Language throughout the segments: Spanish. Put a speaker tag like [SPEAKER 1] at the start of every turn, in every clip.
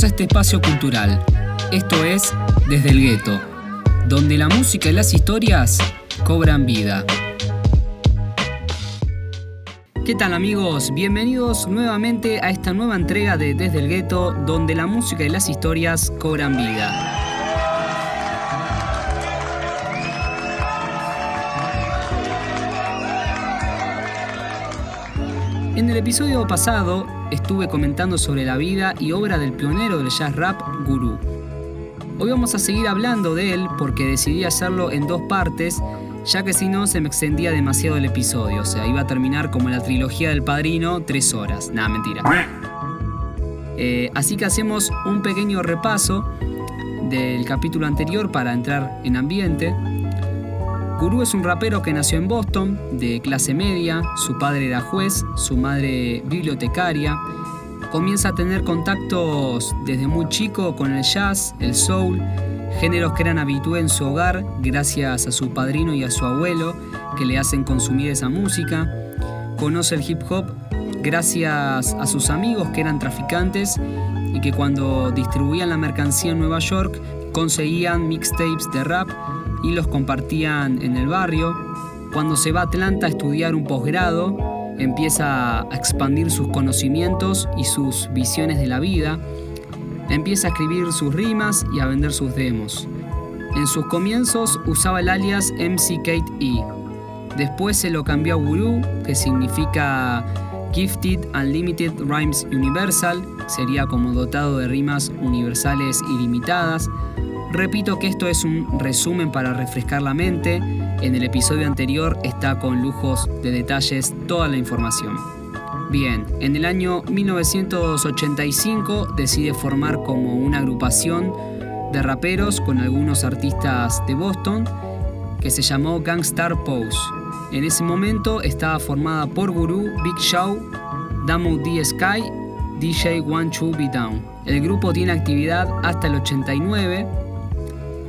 [SPEAKER 1] A este espacio cultural. Esto es Desde el Gueto, donde la música y las historias cobran vida. ¿Qué tal amigos? Bienvenidos nuevamente a esta nueva entrega de Desde el Gueto, donde la música y las historias cobran vida. En el episodio pasado estuve comentando sobre la vida y obra del pionero del jazz rap, Guru. Hoy vamos a seguir hablando de él porque decidí hacerlo en dos partes, ya que si no se me extendía demasiado el episodio, o sea, iba a terminar como la trilogía del padrino, tres horas. Nada, mentira. Eh, así que hacemos un pequeño repaso del capítulo anterior para entrar en ambiente. Guru es un rapero que nació en Boston, de clase media, su padre era juez, su madre bibliotecaria. Comienza a tener contactos desde muy chico con el jazz, el soul, géneros que eran habitué en su hogar gracias a su padrino y a su abuelo que le hacen consumir esa música. Conoce el hip hop gracias a sus amigos que eran traficantes y que cuando distribuían la mercancía en Nueva York conseguían mixtapes de rap y los compartían en el barrio. Cuando se va a Atlanta a estudiar un posgrado, empieza a expandir sus conocimientos y sus visiones de la vida. Empieza a escribir sus rimas y a vender sus demos. En sus comienzos usaba el alias MC Kate E. Después se lo cambió a Guru, que significa Gifted Unlimited Rhymes Universal, sería como dotado de rimas universales ilimitadas, Repito que esto es un resumen para refrescar la mente. En el episodio anterior está con lujos de detalles toda la información. Bien, en el año 1985 decide formar como una agrupación de raperos con algunos artistas de Boston que se llamó Gangstar Pose. En ese momento estaba formada por Guru, Big Show, Damo D Sky, DJ One Two Be Down. El grupo tiene actividad hasta el 89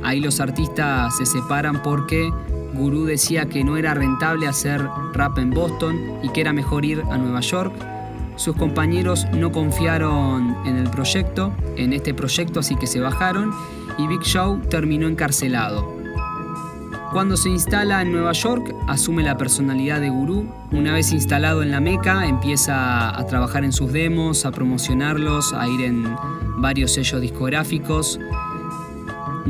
[SPEAKER 1] Ahí los artistas se separan porque Guru decía que no era rentable hacer rap en Boston y que era mejor ir a Nueva York. Sus compañeros no confiaron en el proyecto, en este proyecto, así que se bajaron y Big Show terminó encarcelado. Cuando se instala en Nueva York, asume la personalidad de Guru. Una vez instalado en la Meca, empieza a trabajar en sus demos, a promocionarlos, a ir en varios sellos discográficos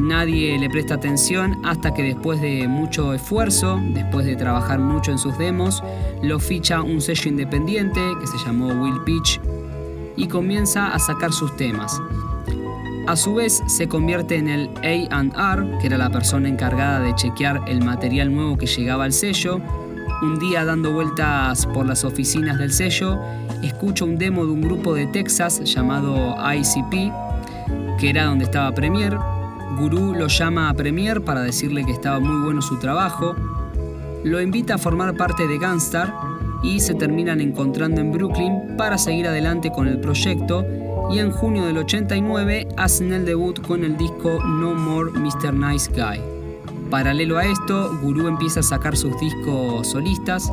[SPEAKER 1] nadie le presta atención hasta que después de mucho esfuerzo, después de trabajar mucho en sus demos, lo ficha un sello independiente que se llamó Will Pitch y comienza a sacar sus temas. A su vez se convierte en el AR, que era la persona encargada de chequear el material nuevo que llegaba al sello. Un día dando vueltas por las oficinas del sello, escucha un demo de un grupo de Texas llamado ICP, que era donde estaba Premier, Guru lo llama a Premier para decirle que estaba muy bueno su trabajo, lo invita a formar parte de Gunstar y se terminan encontrando en Brooklyn para seguir adelante con el proyecto y en junio del 89 hacen el debut con el disco No More Mr. Nice Guy. Paralelo a esto, Guru empieza a sacar sus discos solistas.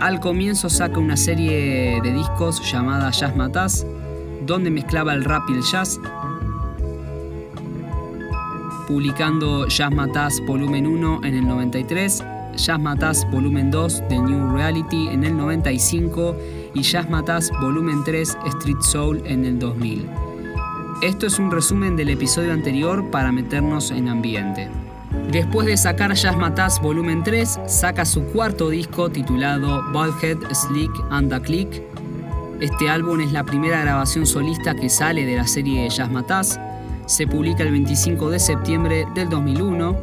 [SPEAKER 1] Al comienzo saca una serie de discos llamada Jazz Matas, donde mezclaba el rap y el jazz, publicando Jazz Volumen 1 en el 93, Jazz Volumen 2 de New Reality en el 95 y Jazz Volumen 3 Street Soul en el 2000. Esto es un resumen del episodio anterior para meternos en ambiente. Después de sacar Jazz Volumen 3, saca su cuarto disco titulado Baldhead, Slick and a Click. Este álbum es la primera grabación solista que sale de la serie Jazz Matas se publica el 25 de septiembre del 2001,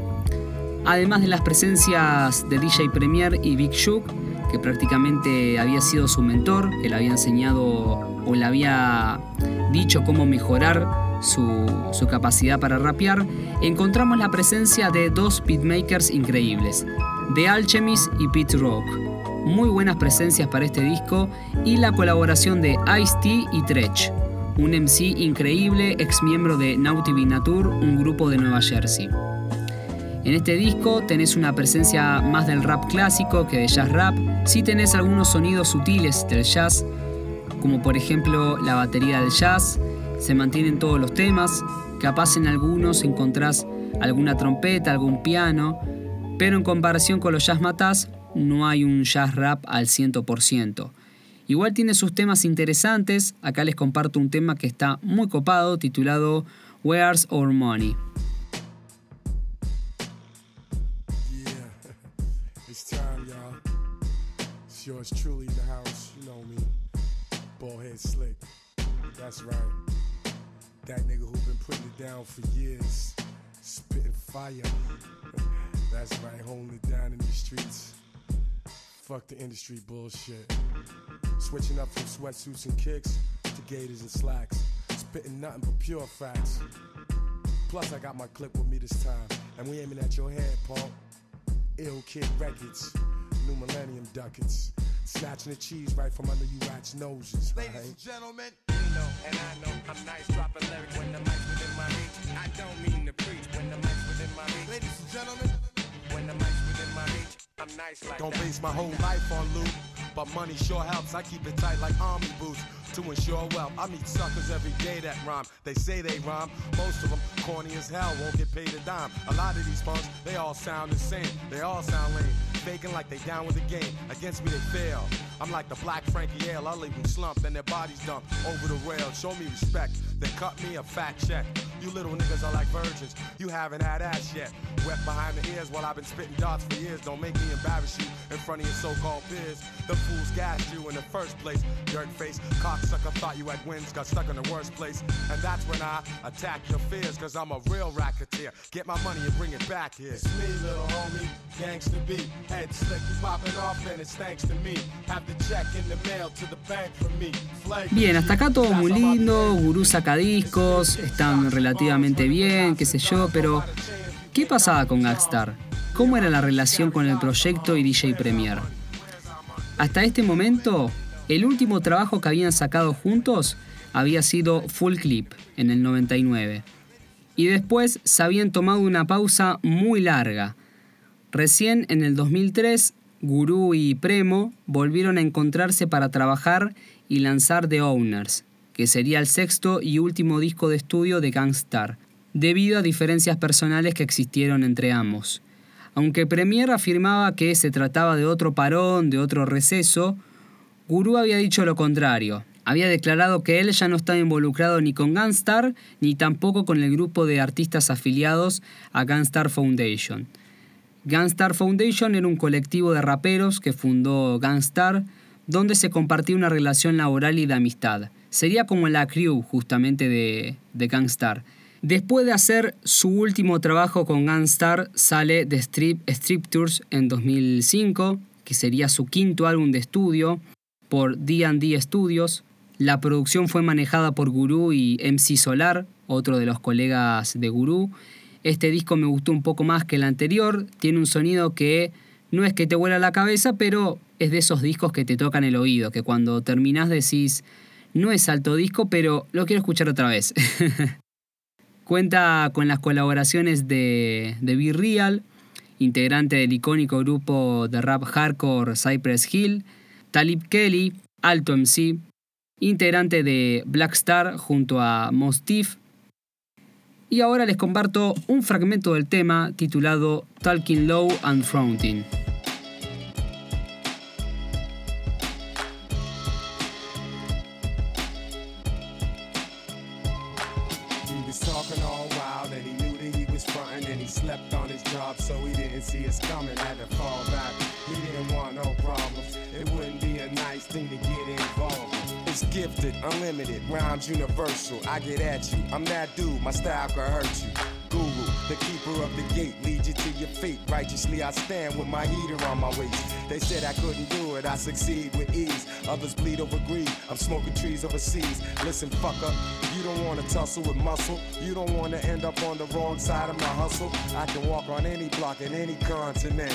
[SPEAKER 1] además de las presencias de DJ Premier y Big Shook, que prácticamente había sido su mentor, que le había enseñado o le había dicho cómo mejorar su, capacidad para rapear, encontramos la presencia de dos beatmakers increíbles, The Alchemist y Pete Rock. Muy buenas presencias para este disco y la colaboración de Ice-T y Tretch un MC increíble, ex miembro de Naughty Natur, un grupo de Nueva Jersey. En este disco tenés una presencia más del rap clásico que de jazz rap, sí tenés algunos sonidos sutiles del jazz, como por ejemplo la batería del jazz, se mantienen todos los temas, capaz en algunos encontrás alguna trompeta, algún piano, pero en comparación con los jazz matás no hay un jazz rap al 100%. Igual tiene sus temas interesantes, acá les comparto un tema que está muy copado titulado Where's Our Money.
[SPEAKER 2] That's right. That nigga who been putting it down for years. Spitting fire. That's right, holding it down in the streets. Fuck the industry bullshit. Switching up from sweatsuits and kicks to gators and slacks. Spitting nothing but pure facts. Plus, I got my clip with me this time. And we aiming at your head, Paul. Ill Kid Records. New Millennium Ducats. Snatching the cheese right from under you rats' noses.
[SPEAKER 3] Ladies right? and gentlemen, you know, and I know I'm nice dropping lyrics when the mic's within my reach. I don't mean to preach when the mic's within my reach. Ladies and gentlemen, when the mic's within my reach, I'm nice like
[SPEAKER 2] don't base my whole life on loot, but money sure helps. I keep it tight like army boots to ensure wealth. I meet suckers every day that rhyme. They say they rhyme. Most of them corny as hell, won't get paid a dime. A lot of these punks, they all sound the same. They all sound lame. Faking like they down with the game. Against me, they fail. I'm like the black Frankie Hale. I leave them slumped and their bodies dumped over the rail. Show me respect. Then cut me a fat check. You little niggas are like virgins. You haven't had ass yet. Wet behind the ears while I've been spitting darts for years. Don't make me embarrass you in front of your so-called peers. The fools gassed you in the first place. Dirt face, cocksucker thought you had wins, got stuck in the worst place. And that's when I attack your fears, cause I'm a real racketeer. Get my money and bring it back here.
[SPEAKER 3] It's me, little homie, gangsta B. Head slick, popping off, and it's thanks to me. Have the check in the mail to the bank for me.
[SPEAKER 1] Bien, hasta acá todo muy lindo, Gurú saca discos, están relativamente bien, qué sé yo, pero ¿qué pasaba con Gagstar? ¿Cómo era la relación con el proyecto y DJ Premier? Hasta este momento, el último trabajo que habían sacado juntos había sido Full Clip en el 99. Y después se habían tomado una pausa muy larga. Recién en el 2003, Guru y Premo volvieron a encontrarse para trabajar y lanzar The Owners, que sería el sexto y último disco de estudio de Gangstar, debido a diferencias personales que existieron entre ambos. Aunque Premier afirmaba que se trataba de otro parón, de otro receso, Guru había dicho lo contrario. Había declarado que él ya no estaba involucrado ni con Gunstar ni tampoco con el grupo de artistas afiliados a Gunstar Foundation. Gunstar Foundation era un colectivo de raperos que fundó Gunstar, donde se compartía una relación laboral y de amistad. Sería como la crew justamente de, de Gangstar. Después de hacer su último trabajo con Gunstar, sale The Strip, Tours en 2005, que sería su quinto álbum de estudio, por D&D Studios. La producción fue manejada por Guru y MC Solar, otro de los colegas de Guru. Este disco me gustó un poco más que el anterior, tiene un sonido que no es que te vuela la cabeza, pero es de esos discos que te tocan el oído, que cuando terminás decís, no es alto disco, pero lo quiero escuchar otra vez. Cuenta con las colaboraciones de, de Be Real, integrante del icónico grupo de rap hardcore Cypress Hill, Talib Kelly, Alto MC, integrante de Black Star junto a Mostif. Y ahora les comparto un fragmento del tema titulado Talking Low and Fronting.
[SPEAKER 3] Unlimited, rhymes universal. I get at you, I'm that dude, my style could hurt you. The keeper of the gate, leads you to your fate. Righteously, I stand with my heater on my waist. They said I couldn't do it, I succeed with ease. Others bleed over greed, I'm smoking trees overseas. Listen, fucker, you don't wanna tussle with muscle. You don't wanna end up on the wrong side of my hustle. I can walk on any block in any continent.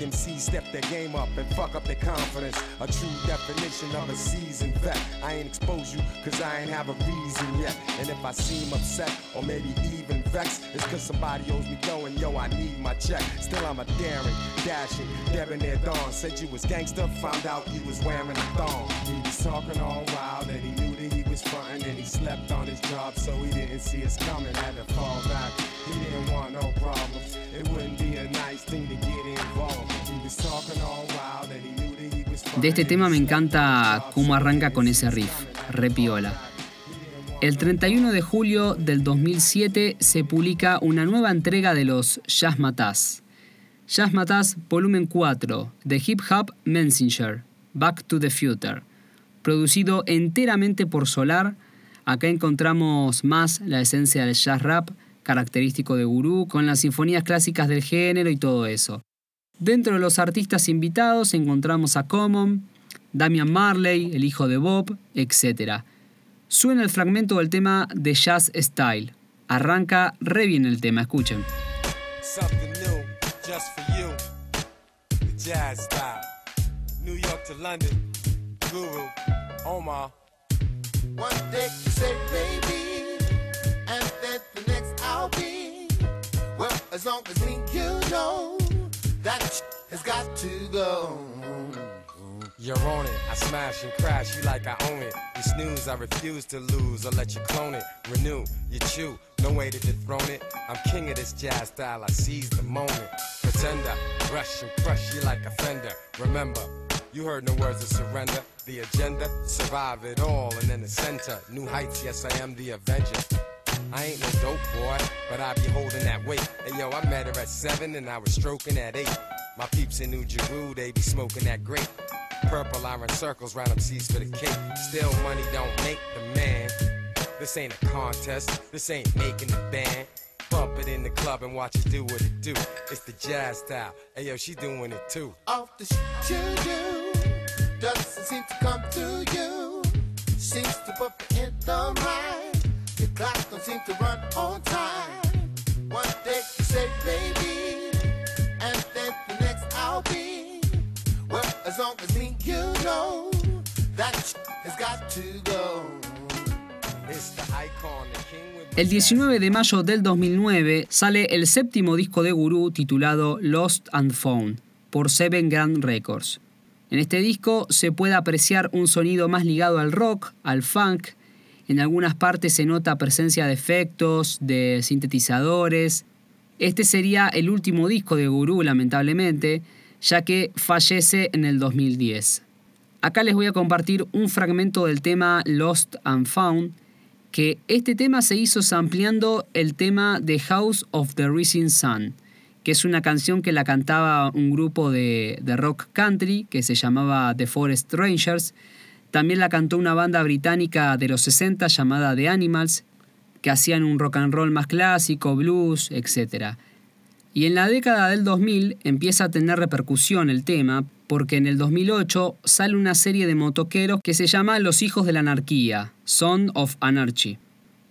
[SPEAKER 3] Them see step their game up and fuck up their confidence. A true definition of a seasoned vet. I ain't expose you, cause I ain't have a reason yet. And if I seem upset or maybe even vexed, it's cause somebody owes me dough and yo, I need my check. Still, I'm a daring, dashing, debonair dawn. Said you was gangster, found out you was wearing a thong. He was talking all wild and he knew that he was was frontin' and he slept on his job, so he didn't see us coming. Had to fall back. He didn't want no problems. It wouldn't be a nice thing to get involved. He was talking all wild and he knew that he was
[SPEAKER 1] De este tema me encanta cómo arranca con ese riff, repiola. El 31 de julio del 2007 se publica una nueva entrega de los Jazz Mataz. Jazz Mataz Volumen 4 de Hip Hop Messenger, Back to the Future. Producido enteramente por Solar, acá encontramos más la esencia del jazz rap característico de Guru, con las sinfonías clásicas del género y todo eso. Dentro de los artistas invitados encontramos a Common, Damian Marley, el hijo de Bob, etc. Suena el fragmento del tema de Jazz Style. Arranca re bien el tema, escuchen.
[SPEAKER 2] Something new, just for you. The jazz style. New York to London. Guru, Omar.
[SPEAKER 4] One day you say baby, and then the next I'll be. Well, as long as me you know that has got to go.
[SPEAKER 2] You're on it. I smash and crash you like I own it. You snooze, I refuse to lose. I'll let you clone it. Renew, you chew. No way to dethrone it. I'm king of this jazz style. I seize the moment. Pretender, rush and crush you like a fender. Remember, you heard no words of surrender. The agenda, survive it all, and then the center. New heights, yes, I am the avenger. I ain't no dope boy, but I be holding that weight. Hey yo, I met her at seven and I was stroking at eight. My peeps in New Jeru, they be smoking that grape. Purple iron circles round them seats for the cake. Still money don't make the man. This ain't a contest, this ain't making the band. Bump it in the club and watch it do what it do. It's the jazz style. Hey yo, she doing it too.
[SPEAKER 4] Off the shit you do doesn't seem to come to you. Seems to me in the mind. Your clock don't seem to run on time.
[SPEAKER 1] El 19 de mayo del 2009 sale el séptimo disco de Guru titulado Lost and Found por Seven Grand Records. En este disco se puede apreciar un sonido más ligado al rock, al funk, en algunas partes se nota presencia de efectos, de sintetizadores. Este sería el último disco de Guru, lamentablemente, ya que fallece en el 2010. Acá les voy a compartir un fragmento del tema Lost and Found, que este tema se hizo sampleando el tema de House of the Rising Sun, que es una canción que la cantaba un grupo de, de rock country que se llamaba The Forest Rangers. También la cantó una banda británica de los 60 llamada The Animals, que hacían un rock and roll más clásico, blues, etc. Y en la década del 2000 empieza a tener repercusión el tema, porque en el 2008 sale una serie de motoqueros que se llama Los Hijos de la Anarquía, Son of Anarchy.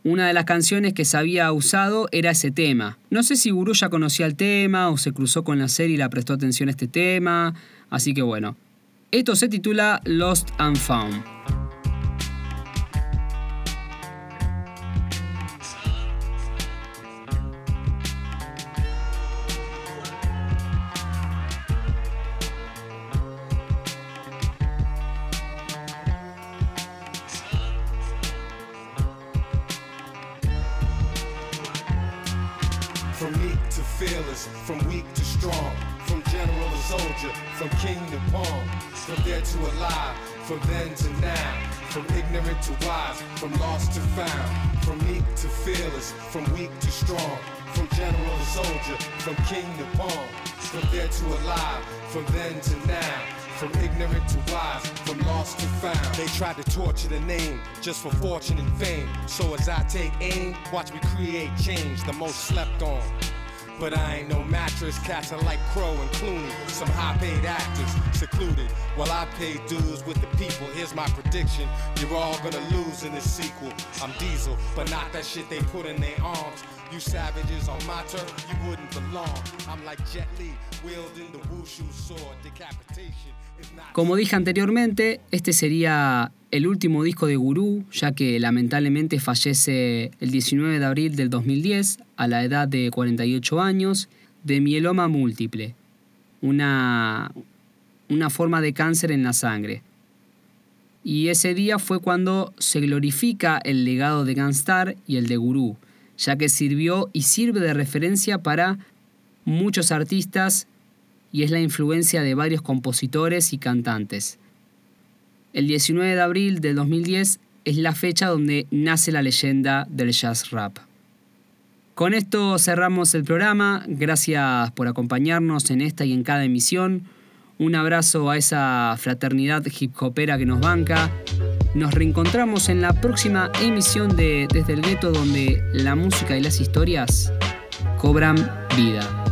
[SPEAKER 1] Una de las canciones que se había usado era ese tema. No sé si Guru ya conocía el tema o se cruzó con la serie y la prestó atención a este tema, así que bueno. Esto se titula Lost and Found.
[SPEAKER 3] From weak to strong, from general to soldier, from king to pawn, from dead to alive, from then to now, from ignorant to wise, from lost to found, from meek to fearless, from weak to strong, from general to soldier, from king to pawn, from dead to alive, from then to now. From ignorant to wise, from lost to found.
[SPEAKER 2] They tried to torture the name just for fortune and fame. So as I take aim, watch me create change, the most slept on. But I ain't no mattress, cats are like Crow and Clooney, some high paid actors, secluded. While I pay dues with the people, here's my prediction. You're all gonna lose in this sequel. I'm Diesel, but not that shit they put in their arms. You savages on my turf, you wouldn't belong. I'm like Jet Li, wielding the wushu sword, decapitation. is not
[SPEAKER 1] Como dije anteriormente, este sería el último disco de Gurú, ya que lamentablemente fallece el 19 de abril del 2010 a la edad de 48 años de mieloma múltiple, una, una forma de cáncer en la sangre. Y ese día fue cuando se glorifica el legado de Gunstar y el de Guru, ya que sirvió y sirve de referencia para muchos artistas y es la influencia de varios compositores y cantantes. El 19 de abril del 2010 es la fecha donde nace la leyenda del jazz rap. Con esto cerramos el programa. Gracias por acompañarnos en esta y en cada emisión. Un abrazo a esa fraternidad hip hopera que nos banca. Nos reencontramos en la próxima emisión de Desde el Gueto donde la música y las historias cobran vida.